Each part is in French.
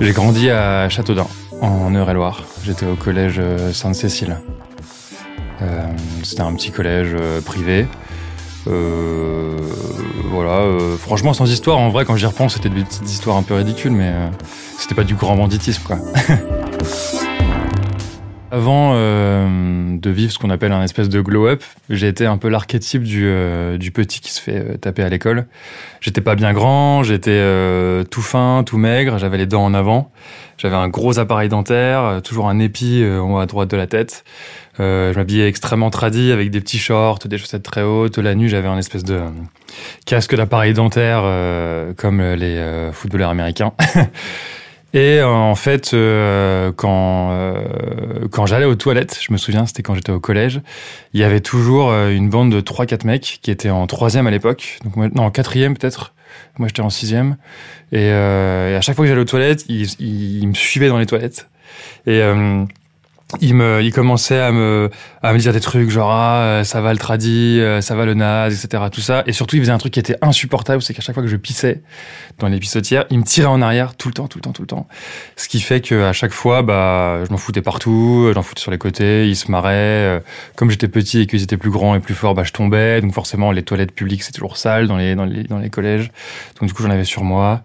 J'ai grandi à Châteaudun, en Eure-et-Loire. J'étais au collège euh, Sainte-Cécile. Euh, C'était un petit collège euh, privé. Voilà, franchement sans histoire, en vrai quand j'y repense c'était des petites histoires un peu ridicules mais c'était pas du grand banditisme quoi. Avant euh, de vivre ce qu'on appelle un espèce de glow-up, j'ai été un peu l'archétype du, euh, du petit qui se fait euh, taper à l'école. J'étais pas bien grand, j'étais euh, tout fin, tout maigre, j'avais les dents en avant, j'avais un gros appareil dentaire, euh, toujours un épi euh, en haut à droite de la tête. Je m'habillais extrêmement tradi avec des petits shorts, des chaussettes très hautes. La nuit, j'avais un espèce de casque d'appareil dentaire comme les footballeurs américains. Et euh, en fait, euh, quand euh, quand j'allais aux toilettes, je me souviens, c'était quand j'étais au collège, il y avait toujours euh, une bande de trois quatre mecs qui étaient en troisième à l'époque, donc non en quatrième peut-être. Moi, j'étais en sixième. Et, euh, et à chaque fois que j'allais aux toilettes, ils, ils, ils me suivaient dans les toilettes. Et euh, il me, il commençait à me, à me dire des trucs genre ah, euh, ça va le tradi, euh, ça va le naze, etc. Tout ça. Et surtout, il faisait un truc qui était insupportable, c'est qu'à chaque fois que je pissais dans les pissotières, il me tirait en arrière tout le temps, tout le temps, tout le temps. Ce qui fait que à chaque fois, bah, je m'en foutais partout, j'en foutais sur les côtés, il se marrait. euh, Comme j'étais petit et qu'ils étaient plus grands et plus forts, bah, je tombais. Donc forcément, les toilettes publiques c'est toujours sale dans les, dans les, dans les collèges. Donc du coup, j'en avais sur moi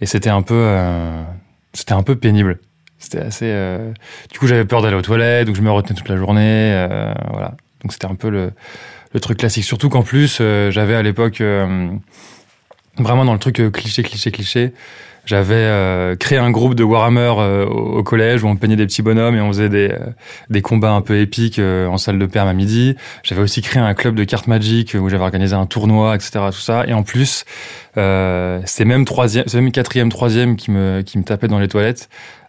et c'était un peu, euh, c'était un peu pénible. C'était assez. euh, Du coup, j'avais peur d'aller aux toilettes, donc je me retenais toute la journée. euh, voilà. Donc c'était un peu le, le truc classique. Surtout qu'en plus, euh, j'avais à l'époque vraiment dans le truc cliché, cliché, cliché. J'avais créé un groupe de Warhammer au, collège où on peignait des petits bonhommes et on faisait des, des combats un peu épiques en salle de perme à midi. J'avais aussi créé un club de cartes Magic où j'avais organisé un tournoi, etc. Tout ça. Et en plus, euh, c'est même troisième, c'est même quatrième, troisième qui me qui me tapait dans les toilettes.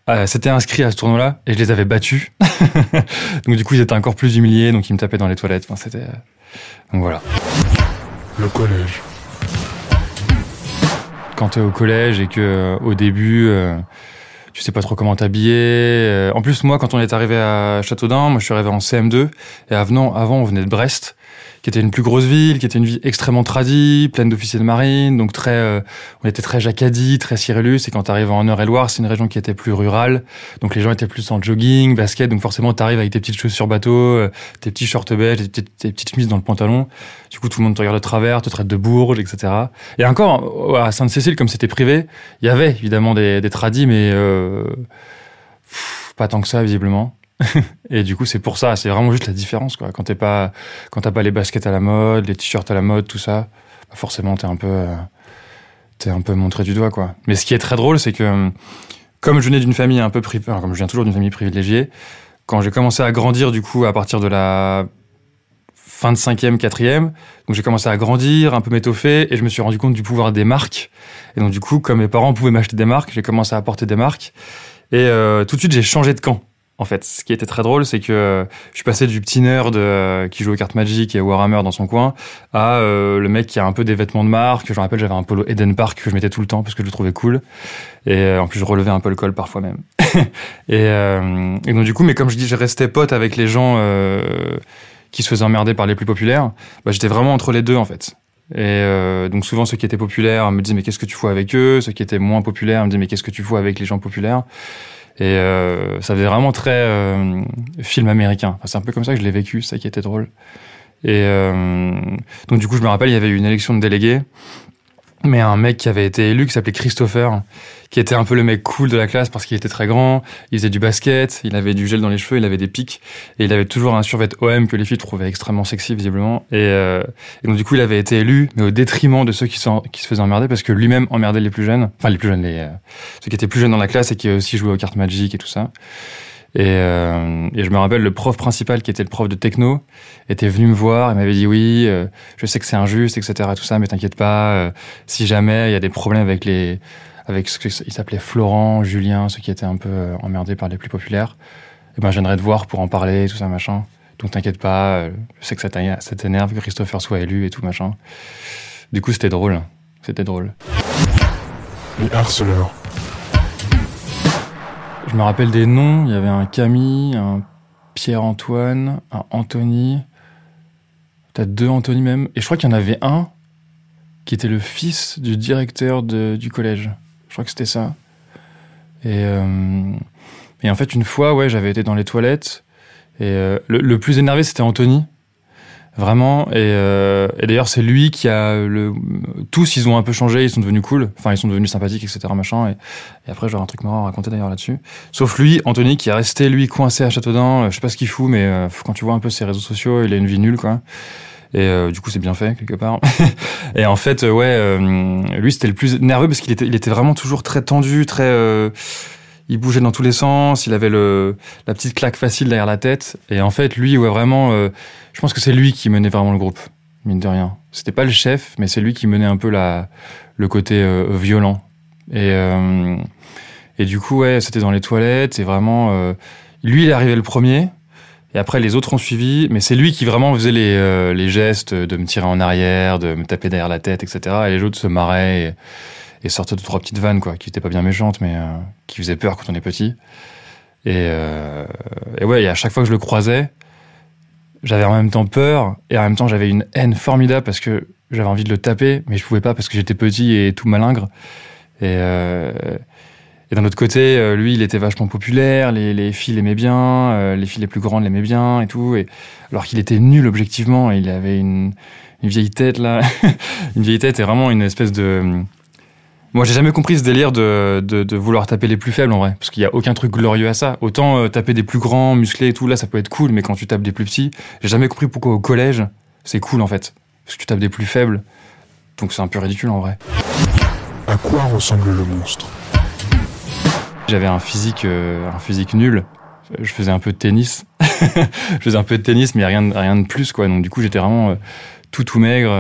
Euh, C'était inscrit à ce tournoi-là et je les avais battus. donc du coup, ils étaient encore plus humiliés, donc ils me tapaient dans les toilettes. Enfin, c'était euh, donc voilà. Le collège. quand t'es au collège et que euh, au début euh, tu sais pas trop comment t'habiller. euh, en plus moi quand on est arrivé à Châteaudun, moi je suis arrivé en CM2 et avant avant on venait de Brest qui était une plus grosse ville, qui était une ville extrêmement tradie, pleine d'officiers de marine, donc très euh, on était très jacadi, très Cyrillus et quand t'arrives en Eure-et-Loire, c'est une région qui était plus rurale. Donc les gens étaient plus en jogging, basket, donc forcément t'arrives avec tes petites chaussures bateau, euh, tes petits shorts beige, tes petites, tes petites chemises dans le pantalon. Du coup tout le monde te regarde de travers, te traite de bourge, etc. Et encore, à Sainte-Cécile, comme c'était privé, il y avait évidemment des, des tradis, mais euh, pas tant que ça, visiblement. et du coup, c'est pour ça, c'est vraiment juste la différence, quoi. Quand t'es pas, quand t'as pas les baskets à la mode, les t-shirts à la mode, tout ça, bah forcément, t'es un peu, euh, t'es un peu montré du doigt, quoi. Mais ce qui est très drôle, c'est que, comme je venais d'une famille un peu privée, comme je viens toujours d'une famille privilégiée, quand j'ai commencé à grandir, du coup, à partir de la fin de cinquième, quatrième. Donc j'ai commencé à grandir, un peu m'étoffer, et je me suis rendu compte du pouvoir des marques. Et donc du coup, comme mes parents pouvaient m'acheter des marques, j'ai commencé à porter des marques. Et euh, tout de suite, j'ai changé de camp. En fait, ce qui était très drôle, c'est que euh, je suis passé du petit nerd euh, qui joue aux cartes Magic et Warhammer dans son coin à euh, le mec qui a un peu des vêtements de marque. Je me rappelle, j'avais un polo Eden Park que je mettais tout le temps parce que je le trouvais cool. Et en plus, je relevais un peu le col parfois même. et, donc du coup, mais comme je dis, je restais pote avec les gens qui se faisaient emmerder par les plus populaires. Bah, j'étais vraiment entre les deux en fait. Et donc souvent ceux qui étaient populaires me disaient mais qu'est-ce que tu fous avec eux? Ceux qui étaient moins populaires me disaient mais qu'est-ce que tu fous avec les gens populaires? Et euh, ça faisait vraiment très euh, film américain. C'est un peu comme ça que je l'ai vécu, ça qui était drôle. Et euh, donc du coup je me rappelle il y avait eu une élection de délégués mais un mec qui avait été élu qui s'appelait Christopher, qui était un peu le mec cool de la classe parce qu'il était très grand, il faisait du basket, il avait du gel dans les cheveux, il avait des pics, et il avait toujours un survêt OM que les filles trouvaient extrêmement sexy visiblement. Et, euh, donc du coup il avait été élu, mais au détriment de ceux qui, se faisaient emmerder parce que lui-même emmerdait les plus jeunes, enfin les plus jeunes, les, euh, ceux qui étaient plus jeunes dans la classe et qui aussi jouaient aux cartes Magic et tout ça. Et, euh, et, je me rappelle, le prof principal, qui était le prof de techno, était venu me voir et m'avait dit oui, euh, je sais que c'est injuste, etc. Tout ça, mais t'inquiète pas. Euh, si jamais il y a des problèmes avec les, avec ce qu'il s'appelait Florent, Julien, ceux qui étaient un peu emmerdés par les plus populaires, eh ben je viendrai te voir pour en parler, tout ça machin. Donc t'inquiète pas. je sais que ça t'énerve que Christopher soit élu et tout machin. Du coup, c'était drôle. C'était drôle. Les harceleurs. Je me rappelle des noms. Il y avait un Camille, un Pierre-Antoine, un Anthony. Peut-être deux Anthony même. Et je crois qu'il y en avait un qui était le fils du directeur du collège. Je crois que c'était ça. Et, euh, en fait, une fois, j'avais été dans les toilettes. Et euh, le, plus énervé, c'était Anthony. Vraiment. Et, euh, et d'ailleurs, c'est lui qui a le. Tous, ils ont un peu changé, ils sont devenus cool. Enfin, ils sont devenus sympathiques, etc. Machin. Et, et après, j'aurai un truc marrant à raconter d'ailleurs là-dessus. Sauf lui, Anthony, qui est resté, lui, coincé à Châteaudun. Je sais pas ce qu'il fout, mais euh, quand tu vois un peu ses réseaux sociaux, il a une vie nulle, quoi. Et euh, du coup, c'est bien fait, quelque part. et en fait, ouais, euh, lui, c'était le plus nerveux parce qu'il était, il était vraiment toujours très tendu, très. Euh, il bougeait dans tous les sens, il avait le, la petite claque facile derrière la tête. Et en fait, lui, ouais, vraiment, euh, je pense que c'est lui qui menait vraiment le groupe, mine de rien. C'était pas le chef, mais c'est lui qui menait un peu la, le côté euh, violent. Et, euh, et du coup, ouais, c'était dans les toilettes, et vraiment, lui, il est arrivé le premier. Et après, les autres ont suivi, mais c'est lui qui vraiment faisait les, les gestes de me tirer en arrière, de me taper derrière la tête, etc. Et les autres se marraient. Et sortait deux trois petites vannes quoi qui étaient pas bien méchantes mais euh, qui faisaient peur quand on est petit et, euh, et ouais et à chaque fois que je le croisais j'avais en même temps peur et en même temps j'avais une haine formidable parce que j'avais envie de le taper mais je pouvais pas parce que j'étais petit et tout malingre et euh, et d'un autre côté, lui, il était vachement populaire, les, les filles l'aimaient bien, euh, les filles les plus grandes l'aimaient bien et tout. Et, alors qu'il était nul objectivement, il avait une, une vieille tête là, une vieille tête et vraiment une espèce de, moi, j'ai jamais compris ce délire de, de, de, vouloir taper les plus faibles en vrai, parce qu'il y a aucun truc glorieux à ça. Autant euh, taper des plus grands, musclés et tout, là, ça peut être cool, mais quand tu tapes des plus petits, j'ai jamais compris pourquoi au collège, c'est cool en fait, parce que tu tapes des plus faibles, donc c'est un peu ridicule en vrai. À quoi ressemble le monstre? J'avais un physique, euh, un physique nul. Je faisais un peu de tennis, je faisais un peu de tennis, mais rien, rien de plus quoi. Donc du coup, j'étais vraiment euh, tout tout maigre.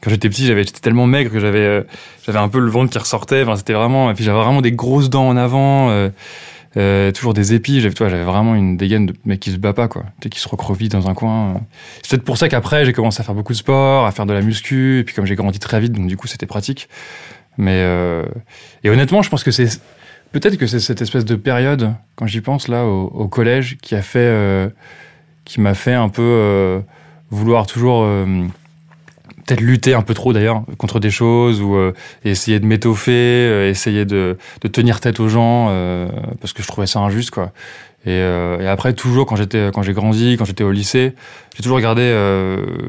Quand j'étais petit, j'avais j'étais tellement maigre que j'avais euh, j'avais un peu le ventre qui ressortait. Enfin, c'était vraiment. Puis j'avais vraiment des grosses dents en avant. Euh, euh, toujours des épis. J'avais, toi, j'avais vraiment une dégaine de mec qui se bat pas, quoi. Qui se recroqueville dans un coin. C'est peut-être pour ça qu'après, j'ai commencé à faire beaucoup de sport, à faire de la muscu. Et puis comme j'ai grandi très vite, donc du coup, c'était pratique. Mais euh... et honnêtement, je pense que c'est peut-être que c'est cette espèce de période, quand j'y pense là, au, au collège, qui a fait, euh, qui m'a fait un peu euh, vouloir toujours euh, peut-être lutter un peu trop d'ailleurs contre des choses ou euh, essayer de m'étoffer, euh, essayer de, de, tenir tête aux gens euh, parce que je trouvais ça injuste quoi. Et, et après toujours quand j'étais quand j'ai grandi, quand j'étais au lycée, j'ai toujours regardé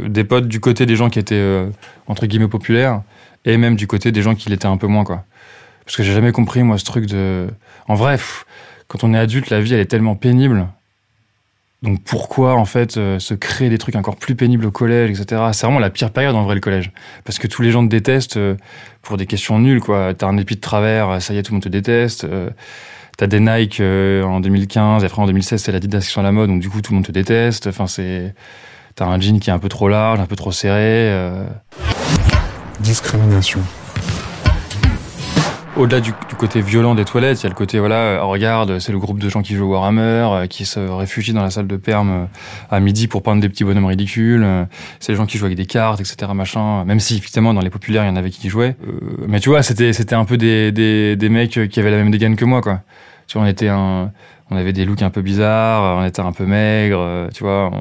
des potes du côté des gens qui étaient entre guillemets populaires et même du côté des gens qui l'étaient un peu moins quoi. Parce que j'ai jamais compris moi ce truc de en pff, quand on est adulte la vie elle est tellement pénible donc pourquoi en fait euh, se créer des trucs encore plus pénibles au collège, etc. C'est vraiment la pire période en vrai le collège, parce que tous les gens te détestent euh, pour des questions nulles quoi. T'as un épi de travers, ça y est tout le monde te déteste. Euh, T'as des Nike euh, en 2015, et après en 2016 c'est l'Adidas qui sont à la mode, donc du coup tout le monde te déteste. Enfin c'est, t'as un jean qui est un peu trop large, un peu trop serré. Euh... Discrimination au-delà du, du, côté violent des toilettes, il y a le côté voilà, oh, regarde, c'est le groupe de gens qui jouent Warhammer, euh, qui se réfugient dans la salle de perme euh, à midi pour peindre des petits bonhommes ridicules. Euh, c'est les gens qui jouent avec des cartes, etc. Machin. Même si effectivement dans les populaires il y en avait qui jouaient. Euh, mais tu vois, c'était c'était un peu des, des, des mecs qui avaient la même dégaine que moi, quoi. Tu vois, on était un, on avait des looks un peu bizarres, on était un peu maigre, tu vois.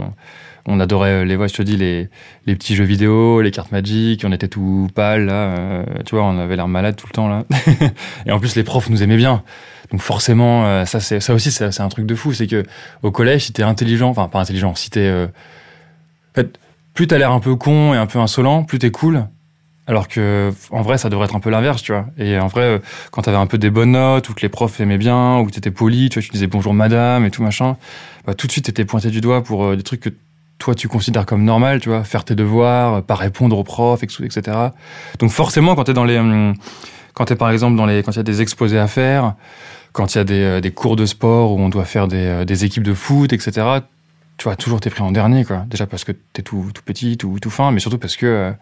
On adorait les voix, je te dis, les, les petits jeux vidéo, les cartes Magic, on était tout pâle, là, euh, tu vois, on avait l'air malade tout le temps, là. et en plus, les profs nous aimaient bien. Donc forcément, euh, ça, c'est, ça aussi, c'est, un truc de fou, c'est que au collège, si t'es intelligent, enfin, pas intelligent, si t'es, euh, en fait, plus t'as l'air un peu con et un peu insolent, plus t'es cool. Alors que, en vrai, ça devrait être un peu l'inverse, tu vois. Et en vrai, euh, quand t'avais un peu des bonnes notes, ou que les profs aimaient bien, ou que t'étais poli, tu vois, tu disais bonjour madame et tout machin, bah, tout de suite t'étais pointé du doigt pour euh, des trucs que toi tu considères comme normal, tu vois, faire tes devoirs, euh, pas répondre aux profs, etc. Donc forcément, quand t'es dans les, hum, quand t'es par exemple dans les, quand il y a des exposés à faire, quand il y a des, euh, des cours de sport où on doit faire des, euh, des équipes de foot, etc. Tu vois, toujours t'es pris en dernier, quoi. Déjà parce que t'es tout, tout petit, tout, tout fin, mais surtout parce que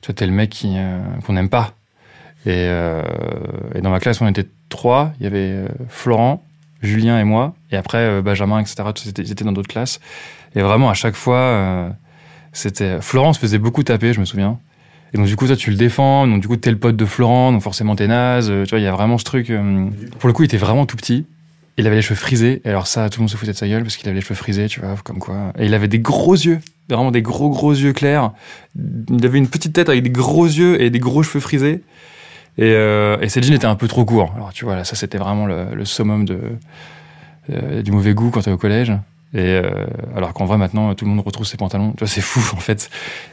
tu vois, t'es le mec qui, qu'on n'aime pas. Et, dans ma classe, on était trois. Il y avait Florent, Julien et moi. Et après, Benjamin, etc. Ils étaient dans d'autres classes. Et vraiment, à chaque fois, euh, c'était. Florent se faisait beaucoup taper, je me souviens. Et donc, du coup, toi, tu le défends. Donc, du coup, t'es le pote de Florent. Donc, forcément, t'es naze. Euh, Tu vois, il y a vraiment ce truc. euh, Pour le coup, il était vraiment tout petit. Il avait les cheveux frisés. Et alors, ça, tout le monde se foutait de sa gueule parce qu'il avait les cheveux frisés, tu vois, comme quoi. Et il avait des gros yeux. Vraiment des gros, gros yeux clairs. Il avait une petite tête avec des gros yeux et des gros cheveux frisés. Et, euh, et ses jeans étaient un peu trop courts. Alors, tu vois, là, ça, c'était vraiment le, le summum de, euh, du mauvais goût quand t'es au collège. Et euh, alors qu'en vrai maintenant tout le monde retrouve ses pantalons, tu vois c'est fou en fait.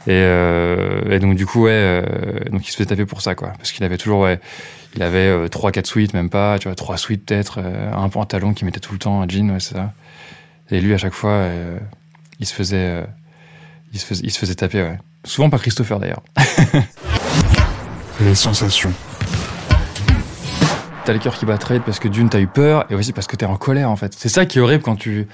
Et, euh, et donc du coup ouais, euh, donc il se fait taper pour ça quoi, parce qu'il avait toujours ouais, il avait euh, trois quatre suites même pas, tu vois trois suites peut-être, euh, un pantalon qu'il mettait tout le temps, un jean ouais c'est ça. Et lui à chaque fois euh, il se faisait, euh, il se faisait, il se faisait taper ouais. Souvent pas Christopher d'ailleurs. Les sensations. T'as le cœur qui bat très vite parce que d'une t'as eu peur et aussi parce que t'es en colère en fait. C'est ça qui est horrible quand tu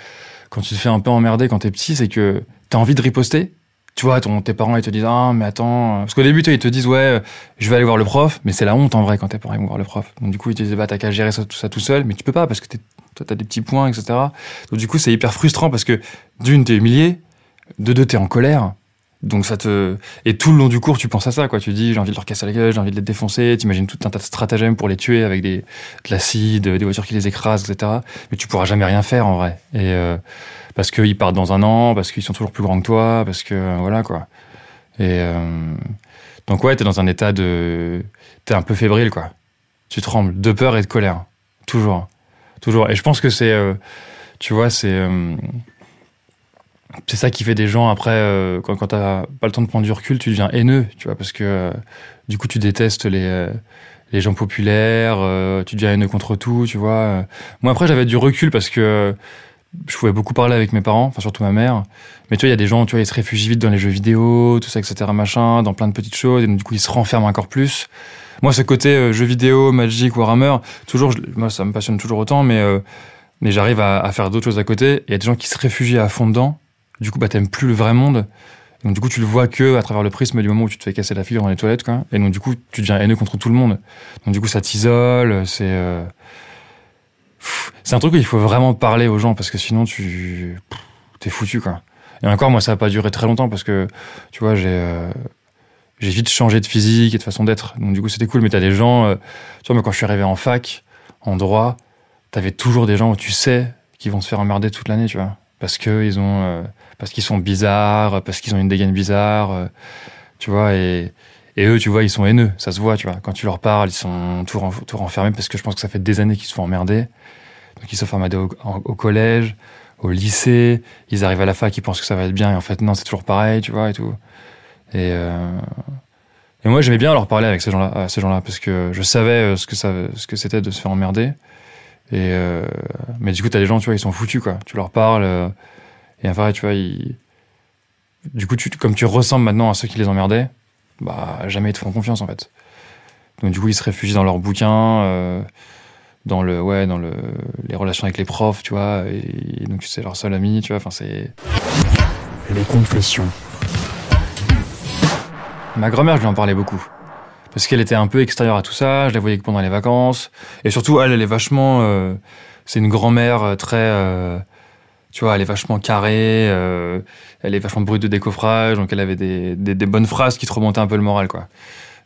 quand tu te fais un peu emmerder quand t'es petit, c'est que t'as envie de riposter. Tu vois, ton, tes parents ils te disent ah mais attends parce qu'au début ils te disent ouais euh, je vais aller voir le prof mais c'est la honte en vrai quand tes parents vont voir le prof. Donc du coup ils te disent bah t'as qu'à gérer ça tout, ça tout seul mais tu peux pas parce que t'es- toi t'as des petits points etc. Donc du coup c'est hyper frustrant parce que d'une t'es humilié, de deux t'es en colère. Donc ça te et tout le long du cours tu penses à ça quoi. Tu dis j'ai envie de leur casser la gueule, j'ai envie de les défoncer. T'imagines tout un tas de stratagèmes pour les tuer avec des de l'acide, des voitures qui les écrasent, etc. Mais tu pourras jamais rien faire en vrai. Et euh, parce qu'ils partent dans un an, parce qu'ils sont toujours plus grands que toi, parce que euh, voilà quoi. Et euh, donc ouais, t'es dans un état de, t'es un peu fébrile quoi. Tu trembles de peur et de colère, toujours, toujours. Et je pense que c'est, euh, tu vois, c'est c'est ça qui fait des gens après euh, quand, quand t'as pas le temps de prendre du recul, tu deviens haineux, tu vois, parce que euh, du coup tu détestes les euh, les gens populaires, tu deviens haineux contre tout, tu vois. Moi après j'avais du recul parce que je pouvais beaucoup parler avec mes parents, enfin surtout ma mère. Mais tu vois, il y a des gens, tu vois, ils se réfugient vite dans les jeux vidéo, tout ça, etc., machin, dans plein de petites choses, et donc, du coup ils se renferment encore plus. Moi, ce côté jeux vidéo, Magic, Warhammer, toujours, moi ça me passionne toujours autant, mais mais j'arrive à, à faire d'autres choses à côté. Il y a des gens qui se réfugient à fond dedans. Du coup, bah t'aimes plus le vrai monde. Donc du coup, tu le vois que à travers le prisme du moment où tu te fais casser la figure dans les toilettes, quoi. Et donc du coup, tu deviens haineux contre tout le monde. Donc du coup, ça t'isole. C'est euh, c'est un truc où il faut vraiment parler aux gens parce que sinon tu t'es foutu, quoi. Et encore, moi, ça a pas duré très longtemps parce que tu vois, j'ai euh, j'ai vite changé de physique et de façon d'être. Donc du coup, c'était cool. Mais t'as des gens, euh, tu vois, moi, quand je suis arrivé en fac, en droit, t'avais toujours des gens où tu sais qui vont se faire emmerder toute l'année, tu vois. Parce que ils ont, euh, parce qu'ils sont bizarres, parce qu'ils ont une dégaine bizarre, euh, tu vois. Et, et eux, tu vois, ils sont haineux, ça se voit, tu vois. Quand tu leur parles, ils sont tout, ren- tout renfermés parce que je pense que ça fait des années qu'ils se font emmerder. Donc ils se font emmerder au, au collège, au lycée. Ils arrivent à la fac, ils pensent que ça va être bien et en fait non, c'est toujours pareil, tu vois, et tout. Et, euh, et moi, j'aimais bien leur parler avec ces gens-là, ces gens-là, parce que je savais euh, ce que ça, ce que c'était de se faire emmerder. Et euh, mais du coup, t'as des gens, tu vois, ils sont foutus, quoi. Tu leur parles, euh, et enfin, tu vois, ils... du coup, tu, comme tu ressembles maintenant à ceux qui les emmerdaient, bah, jamais ils te font confiance, en fait. Donc, du coup, ils se réfugient dans leurs bouquins, euh, dans le, ouais, dans le, les relations avec les profs, tu vois, et, donc c'est leur seul ami, tu vois. Enfin, c'est Les confessions. Ma grand-mère, je lui en parlais beaucoup. Parce qu'elle était un peu extérieure à tout ça, je la voyais que pendant les vacances. Et surtout, elle, elle est vachement... euh, c'est une grand-mère euh, très... euh, tu vois, elle est vachement carrée, euh, elle est vachement brute de décoffrage, donc elle avait des, des, des bonnes phrases qui te remontaient un peu le moral, quoi.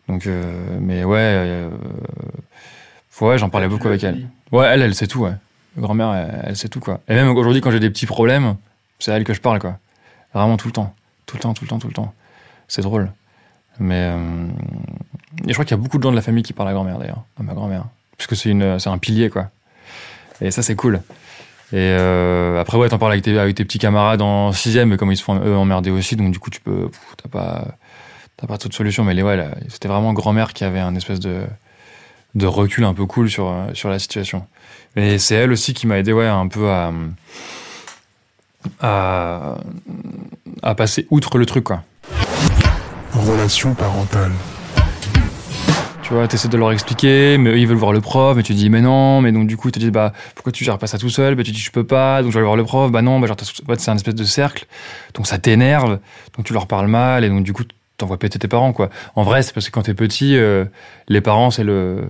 Donc, euh, mais ouais... euh, ouais, j'en parlais beaucoup avec elle. Ouais, elle, elle sait tout, ouais. Grand-mère, elle, elle sait tout, quoi. Et même aujourd'hui, quand j'ai des petits problèmes, c'est à elle que je parle, quoi. Vraiment tout le temps. Tout le temps, tout le temps, tout le temps. C'est drôle. Mais et je crois qu'il y a beaucoup de gens de la famille qui parlent à grand-mère d'ailleurs, à ma grand-mère, parce que c'est un pilier quoi. Et ça c'est cool. Et euh, après ouais, t'en parles avec tes, petits camarades en sixième, mais comme ils se font eux emmerder aussi, donc du coup tu peux, t'as pas, t'as pas toute solution. Mais les, ouais, c'était vraiment grand-mère qui avait un espèce de, de recul un peu cool sur, sur la situation. Et c'est elle aussi qui m'a aidé, ouais, un peu à, à, à passer outre le truc, quoi. Relation parentale. Tu vois, t'essaies de leur expliquer, mais eux, ils veulent voir le prof, et tu dis, mais non, mais donc du coup, te disent, bah, pourquoi tu gères pas ça tout seul? Bah, tu dis, je peux pas, donc je vais aller voir le prof, bah non, bah, genre, c'est un espèce de cercle, donc ça t'énerve, donc tu leur parles mal, et donc du coup, t'envoies péter tes parents, quoi. En vrai, c'est parce que quand t'es petit, euh, les parents, c'est le,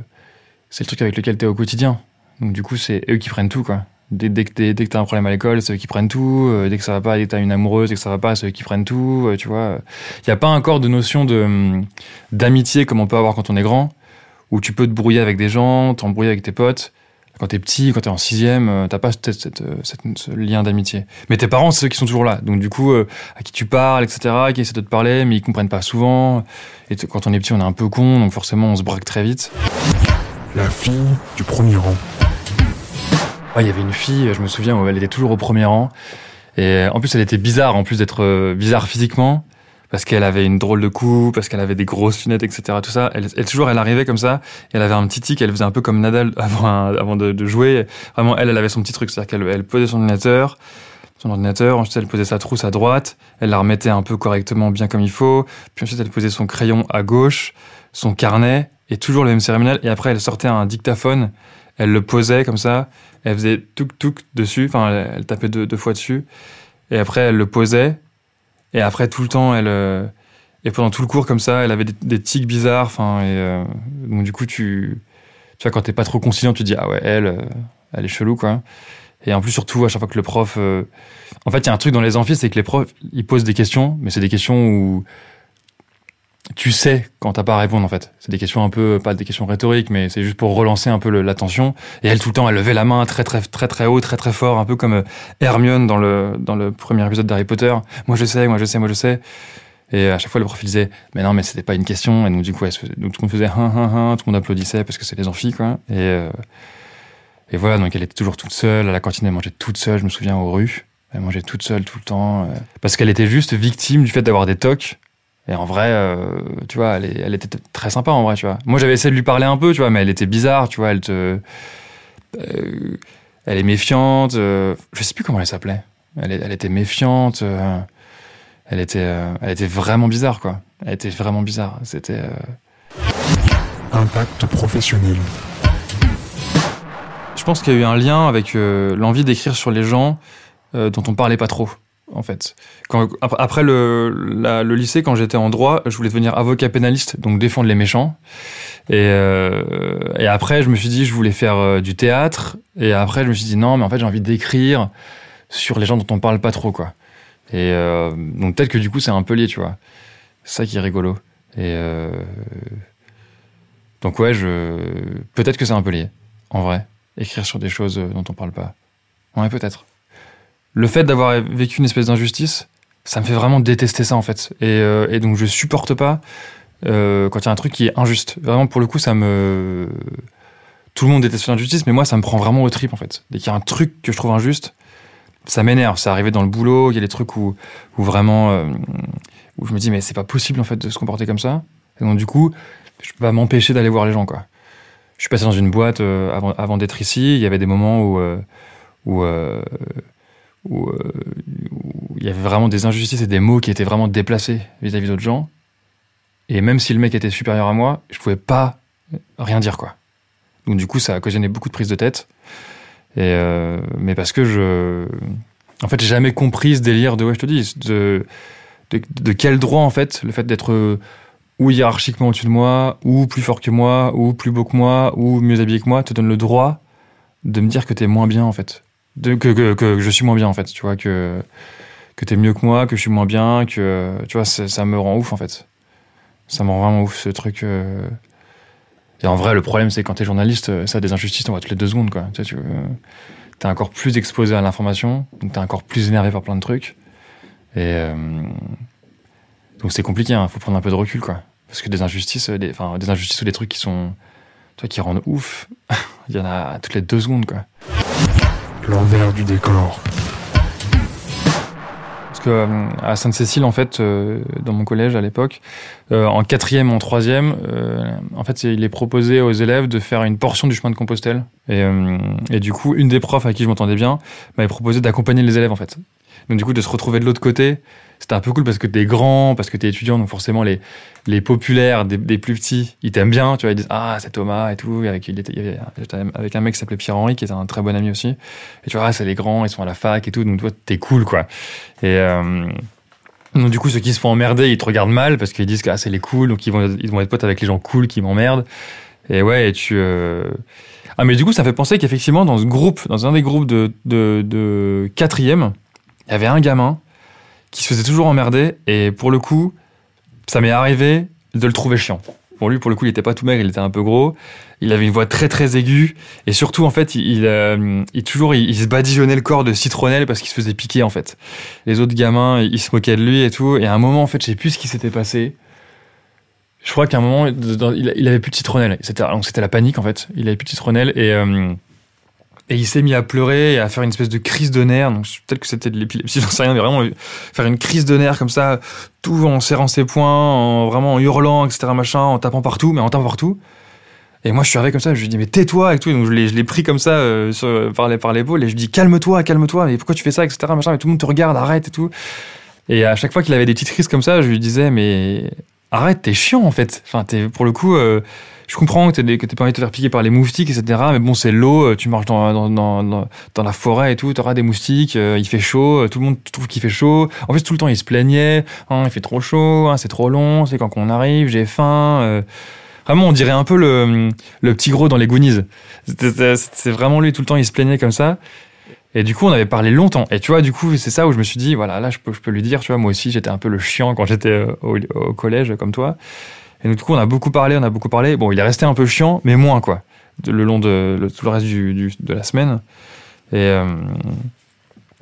c'est le truc avec lequel t'es au quotidien. Donc du coup, c'est eux qui prennent tout, quoi. Dès, que t'as un problème à l'école, c'est eux qui prennent tout. Euh, dès que ça va pas, dès que t'as une amoureuse, dès que ça va pas, c'est eux qui prennent tout. Euh, tu vois, il y a pas encore de notion de hum, d'amitié comme on peut avoir quand on est grand, où tu peux te brouiller avec des gens, t'embrouiller avec tes potes. Quand t'es petit, quand t'es en sixième, euh, t'as pas cette, ce lien d'amitié. Mais tes parents, c'est ceux qui sont toujours là. Donc du coup, à qui tu parles, etc., qui essaient de te parler, mais ils comprennent pas souvent. Et quand on est petit, on est un peu con, donc forcément, on se braque très vite. La fille du premier rang. Il y avait une fille, je me souviens, elle était toujours au premier rang. Et en plus, elle était bizarre, en plus d'être euh, bizarre physiquement, parce qu'elle avait une drôle de coupe, parce qu'elle avait des grosses lunettes, etc. Tout ça. Elle, elle toujours, elle arrivait comme ça, et elle avait un petit tic, elle faisait un peu comme Nadal avant, avant de, de jouer. Vraiment, elle, elle avait son petit truc, c'est-à-dire qu'elle elle posait son ordinateur, son ordinateur, ensuite elle posait sa trousse à droite, elle la remettait un peu correctement, bien comme il faut, puis ensuite elle posait son crayon à gauche, son carnet, et toujours le même cérémonial, et après elle sortait un dictaphone, elle le posait comme ça, elle faisait touk touk dessus, enfin elle, tapait deux, fois dessus, et après elle le posait, et après tout le temps elle, euh, et pendant tout le cours comme ça, elle avait des, tics bizarres, enfin et euh, donc du coup tu, tu vois quand t'es pas trop conciliant, tu dis ah ouais elle, euh, elle est chelou quoi. Et en plus surtout à chaque fois que le prof, en fait il y a un truc dans les amphis, c'est que les profs ils posent des questions, mais c'est des questions où tu sais quand t'as pas à répondre en fait. C'est des questions un peu, pas des questions rhétoriques, mais c'est juste pour relancer un peu l'attention. Et elle tout le temps, elle levait la main très très très très haut, très très fort, un peu comme euh, Hermione dans le dans le premier épisode d'Harry Potter. Moi je sais, moi je sais, moi je sais. Et à chaque fois le prof il disait, mais non mais c'était pas une question. Et donc du coup, faisait- donc, tout le monde faisait hein hein hein, tout le monde applaudissait parce que c'est les amphis quoi. Et euh, et voilà, donc elle était toujours toute seule à la cantine, elle mangeait toute seule. Je me souviens aux rues, elle mangeait toute seule tout le temps euh, parce qu'elle était juste victime du fait d'avoir des tocs. Et en vrai, euh, tu vois, elle, était très sympa en vrai, tu vois. Moi, j'avais essayé de lui parler un peu, tu vois, mais elle était bizarre, tu vois. Elle te, euh, elle est méfiante. euh, je sais plus comment elle s'appelait. Elle, elle était méfiante. elle était, elle était vraiment bizarre, quoi. Elle était vraiment bizarre. C'était. Impact professionnel. Je pense qu'il y a eu un lien avec l'envie d'écrire sur les gens dont on parlait pas trop, en fait. Après le, lycée, quand j'étais en droit, je voulais devenir avocat pénaliste, donc défendre les méchants. Et, euh, après, je me suis dit, je voulais faire euh, du théâtre. Et après, je me suis dit, non, mais en fait, j'ai envie d'écrire sur les gens dont on parle pas trop, quoi. Et euh, donc peut-être que du coup, c'est un peu lié, tu vois. C'est ça qui est rigolo. Et donc ouais, je peut-être que c'est un peu lié, en vrai écrire sur des choses dont on parle pas. Ouais, peut-être. Le fait d'avoir vécu une espèce d'injustice, ça me fait vraiment détester ça en fait. Et, euh, donc je supporte pas euh, quand il y a un truc qui est injuste. Vraiment pour le coup, ça me. Tout le monde déteste l'injustice, mais moi ça me prend vraiment au trip en fait. Dès qu'il y a un truc que je trouve injuste, ça m'énerve. Ça arrivé dans le boulot, il y a des trucs où, vraiment. euh, où je me dis, mais c'est pas possible en fait de se comporter comme ça. Et donc du coup, je peux pas m'empêcher d'aller voir les gens quoi. Je suis passé dans une boîte avant, d'être ici. Il y avait des moments où, où, euh, où il y avait vraiment des injustices et des mots qui étaient vraiment déplacés vis-à-vis d'autres gens. Et même si le mec était supérieur à moi, je pouvais pas rien dire quoi. Donc du coup, ça a occasionné beaucoup de prises de tête. Et euh, mais parce que je, en fait, j'ai jamais compris ce délire de ouais, je te dis, de, de, de quel droit en fait, le fait d'être ou hiérarchiquement au-dessus de moi, ou plus fort que moi, ou plus beau que moi, ou mieux habillé que moi, te donne le droit de me dire que t'es moins bien en fait, que, je suis moins bien en fait, tu vois, que que t'es mieux que moi, que je suis moins bien, que tu vois, ça, me rend ouf en fait. Ça me rend vraiment ouf ce truc. euh. Et en vrai, le problème c'est quand t'es journaliste, euh, ça des injustices, on voit toutes les deux secondes quoi. Tu sais, euh, t'es encore plus exposé à l'information, donc t'es encore plus énervé par plein de trucs. Et donc c'est compliqué, il faut prendre un peu de recul, quoi. Parce que des injustices, enfin, des injustices ou des trucs qui sont, tu vois, qui rendent ouf, il y en a toutes les deux secondes, quoi. L'envers du décor. Parce que euh, à Sainte-Cécile, en fait, euh, dans mon collège à l'époque, euh, en quatrième, en troisième, en fait, il est proposé aux élèves de faire une portion du chemin de Compostelle. Et, et du coup, une des profs à qui je m'entendais bien m'avait proposé d'accompagner les élèves, en fait. Donc du coup, de se retrouver de l'autre côté, c'était un peu cool parce que t'es grand, parce que t'es étudiant, donc forcément les les populaires des, des plus petits, ils t'aiment bien, tu vois, ils disent ah c'est Thomas et tout. Avec il était, avec un mec qui s'appelait Pierre Henri, qui était un très bon ami aussi. Et tu vois, ah, c'est les grands, ils sont à la fac et tout, donc toi t'es cool quoi. Et euh, donc du coup, ceux qui se font emmerder, ils te regardent mal parce qu'ils disent ah, c'est les cool, donc ils vont ils vont être potes avec les gens cool qui m'emmerdent. Et ouais, et tu euh, ah mais du coup, ça fait penser qu'effectivement dans ce groupe, dans un des groupes de, de quatrième, il y avait un gamin qui se faisait toujours emmerder et pour le coup, ça m'est arrivé de le trouver chiant. Bon, lui, pour le coup, il était pas tout maigre, il était un peu gros. Il avait une voix très très aiguë et surtout, en fait, il, euh, toujours, il, se badigeonnait le corps de citronnelle parce qu'il se faisait piquer, en fait. Les autres gamins, ils se moquaient de lui et tout. Et à un moment, en fait, je sais plus ce qui s'était passé. Je crois qu'à un moment, il avait plus de citronnelle. C'était, c'était la panique, en fait. Il avait plus de citronnelle et, euh, et il s'est mis à pleurer et à faire une espèce de crise de nerfs. Donc peut-être que c'était de l'épilepsie, j'en sais rien, mais vraiment faire une crise de nerfs comme ça, tout en serrant ses poings, en vraiment en hurlant, etc. machin, en tapant partout, mais en tapant partout. Et moi, je suis arrivé comme ça, je lui dis mais tais-toi et tout. Donc je l'ai, pris comme ça euh, sur- par, par l'épaule et je lui dis calme-toi, calme-toi. Mais pourquoi tu fais ça, etc. Machin. Mais tout le monde te regarde, arrête et tout. Et à chaque fois qu'il avait des petites crises comme ça, je lui disais mais arrête, t'es chiant en fait. Enfin, pour le coup. euh, je comprends que t'es que t'aies pas envie de te faire piquer par les moustiques, etc. Mais bon, c'est l'eau, euh, tu marches dans, la forêt et tout, t'auras des moustiques, euh, il fait chaud, euh, tout le monde trouve qu'il fait chaud. En plus, tout le temps, il se plaignait, Hein, il fait trop chaud, hein, c'est trop long, c'est quand qu'on arrive, j'ai faim. Vraiment, on dirait un peu le, petit gros dans les Goonies. C'est vraiment lui, tout le temps, il se plaignait comme ça. Et du coup, on avait parlé longtemps. Et tu vois, du coup, c'est ça où je me suis dit, voilà, là, je peux, lui dire, tu vois, moi aussi, j'étais un peu le chiant quand j'étais au collège, comme toi. Et donc, du coup, on a beaucoup parlé, on a beaucoup parlé. Bon, il est resté un peu chiant, mais moins, quoi, de- le long de le- tout le reste du, du- de la semaine. Et, euh,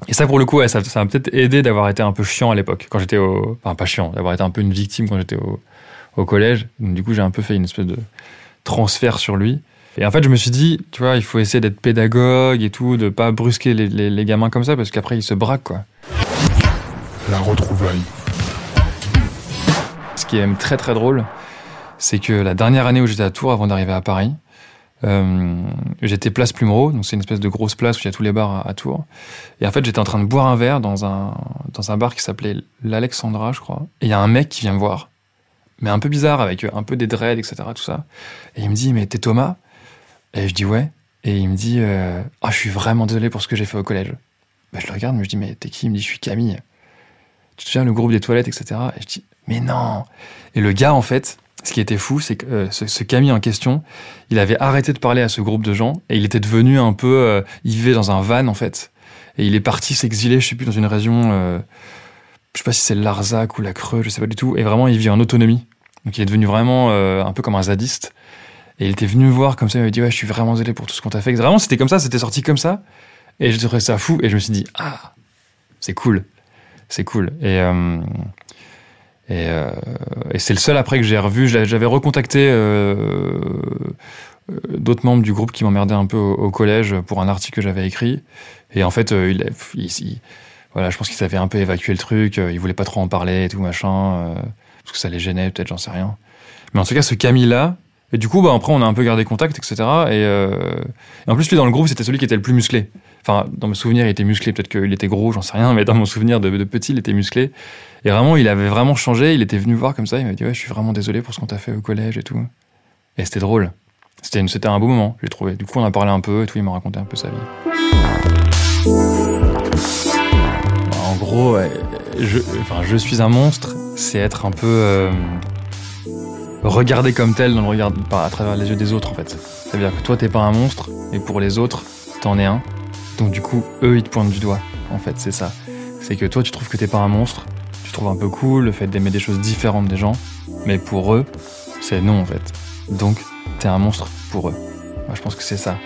et ça, pour le coup, ouais, ça ça m'a peut-être aidé d'avoir été un peu chiant à l'époque, quand j'étais au. Enfin, pas chiant, d'avoir été un peu une victime quand j'étais au, au collège. Donc, du coup, j'ai un peu fait une espèce de transfert sur lui. Et en fait, je me suis dit, tu vois, il faut essayer d'être pédagogue et tout, de pas brusquer les, les- les gamins comme ça, parce qu'après, ils se braquent, quoi. La retrouvaille. Ce qui est même très très drôle, c'est que la dernière année où j'étais à Tours, avant d'arriver à Paris, euh, j'étais place Plumereau, donc c'est une espèce de grosse place où il y a tous les bars à, Tours. Et en fait, j'étais en train de boire un verre dans un, dans un bar qui s'appelait l'Alexandra, je crois. Et il y a un mec qui vient me voir, mais un peu bizarre, avec un peu des dreads, etc., tout ça. Et il me dit, mais t'es Thomas? Et je dis, ouais. Et il me dit, euh, ah, je suis vraiment désolé pour ce que j'ai fait au collège. Bah, je le regarde, mais je dis, mais t'es qui? Il me dit, je suis Camille. Tu te souviens, le groupe des toilettes, etc. Et je dis, mais non Et le gars, en fait, ce qui était fou, c'est que euh, ce, Camille en question, il avait arrêté de parler à ce groupe de gens et il était devenu un peu. euh, il vivait dans un van, en fait. Et il est parti s'exiler, je sais plus, dans une région. euh, je sais pas si c'est Larzac ou la Creux, je sais pas du tout. Et vraiment, il vit en autonomie. Donc il est devenu vraiment euh, un peu comme un zadiste. Et il était venu me voir comme ça, il m'a dit Ouais, je suis vraiment désolé pour tout ce qu'on t'a fait. Vraiment, c'était comme ça, c'était sorti comme ça. Et je trouvais ça fou. Et je me suis dit Ah, c'est cool. C'est cool. Et. Et, euh, et c'est le seul après que j'ai revu. J'avais recontacté euh, euh, d'autres membres du groupe qui m'emmerdaient un peu au, collège pour un article que j'avais écrit. Et en fait, euh, il, il- il- voilà, je pense qu'ils avaient un peu évacué le truc. euh, Ils voulaient pas trop en parler et tout machin, parce que ça les gênait, peut-être, j'en sais rien. Mais en tout cas, ce Camille-là. Et du coup, bah, après, on a un peu gardé contact, etc. Et, et en plus, lui, dans le groupe, c'était celui qui était le plus musclé. Enfin, dans mes souvenirs, il était musclé. Peut-être qu'il était gros, j'en sais rien. Mais dans mon souvenir de, petit, il était musclé. Et vraiment, il avait vraiment changé. Il était venu voir comme ça. Il m'a dit Ouais, je suis vraiment désolé pour ce qu'on t'a fait au collège et tout. Et c'était drôle. C'était un beau moment, j'ai trouvé. Du coup, on a parlé un peu et tout. Il m'a raconté un peu sa vie. En gros, je, suis un monstre. C'est être un peu euh, regardé comme tel dans le regard, à travers les yeux des autres, en fait. C'est-à-dire que toi, t'es pas un monstre, et pour les autres, t'en es un. Donc, du coup, eux, ils te pointent du doigt. En fait, c'est ça. C'est que toi, tu trouves que t'es pas un monstre. Tu trouves un peu cool le fait d'aimer des choses différentes des gens. Mais pour eux, c'est non, en fait. Donc, t'es un monstre pour eux. Moi, je pense que c'est ça.